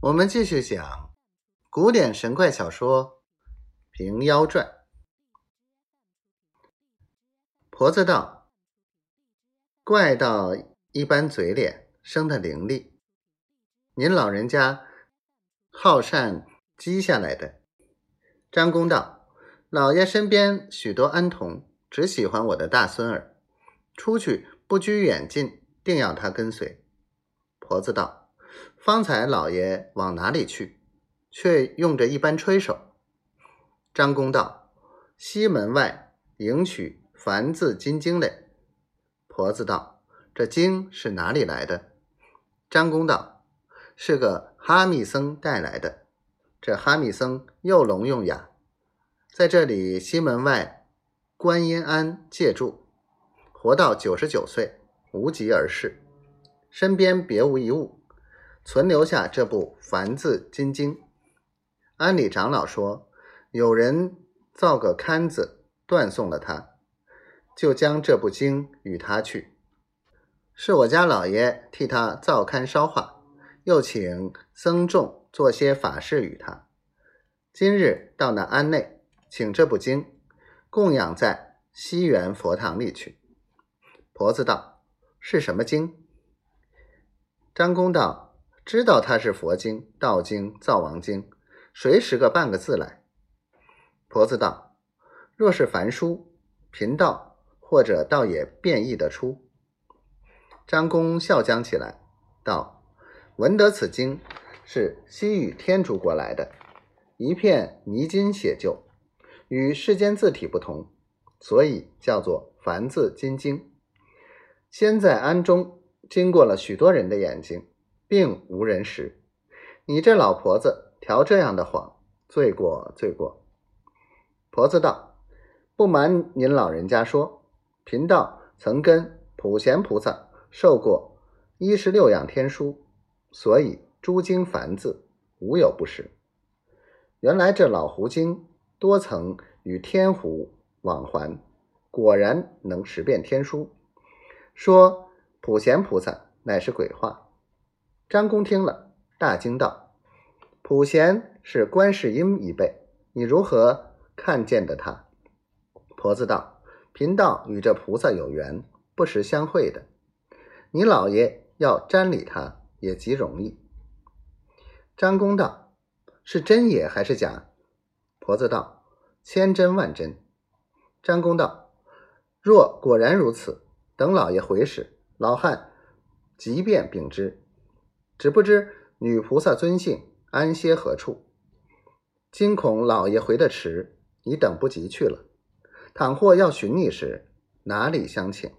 我们继续讲古典神怪小说《平妖传》。婆子道：“怪道一般嘴脸生的伶俐，您老人家好善积下来的。”张公道：“老爷身边许多恩童，只喜欢我的大孙儿，出去不拘远近，定要他跟随。”婆子道。方才老爷往哪里去？却用着一般吹手。张公道：“西门外迎娶梵字金经嘞。”婆子道：“这经是哪里来的？”张公道：“是个哈密僧带来的。这哈密僧又聋又哑，在这里西门外观音庵借住，活到九十九岁，无疾而逝，身边别无一物。”存留下这部《梵字金经》，安里长老说，有人造个龛子断送了他，就将这部经与他去。是我家老爷替他造龛烧化，又请僧众做些法事与他。今日到那庵内，请这部经供养在西园佛堂里去。婆子道：“是什么经？”张公道。知道它是佛经、道经、灶王经，谁识个半个字来？婆子道：“若是凡书、贫道，或者倒也便译得出。”张公笑将起来，道：“闻得此经是西域天竺国来的，一片泥金写就，与世间字体不同，所以叫做《梵字金经》。先在庵中经过了许多人的眼睛。”并无人识。你这老婆子调这样的谎，罪过罪过。婆子道：“不瞒您老人家说，贫道曾跟普贤菩萨受过一十六样天书，所以诸经梵字无有不识。原来这老狐精多曾与天狐往还，果然能识辨天书。说普贤菩萨乃是鬼话。”张公听了，大惊道：“普贤是观世音一辈，你如何看见的他？”婆子道：“贫道与这菩萨有缘，不时相会的。你老爷要瞻礼他，也极容易。”张公道：“是真也还是假？”婆子道：“千真万真。”张公道：“若果然如此，等老爷回时，老汉即便禀知。”只不知女菩萨尊姓，安歇何处？惊恐老爷回得迟，你等不及去了。倘或要寻你时，哪里相请？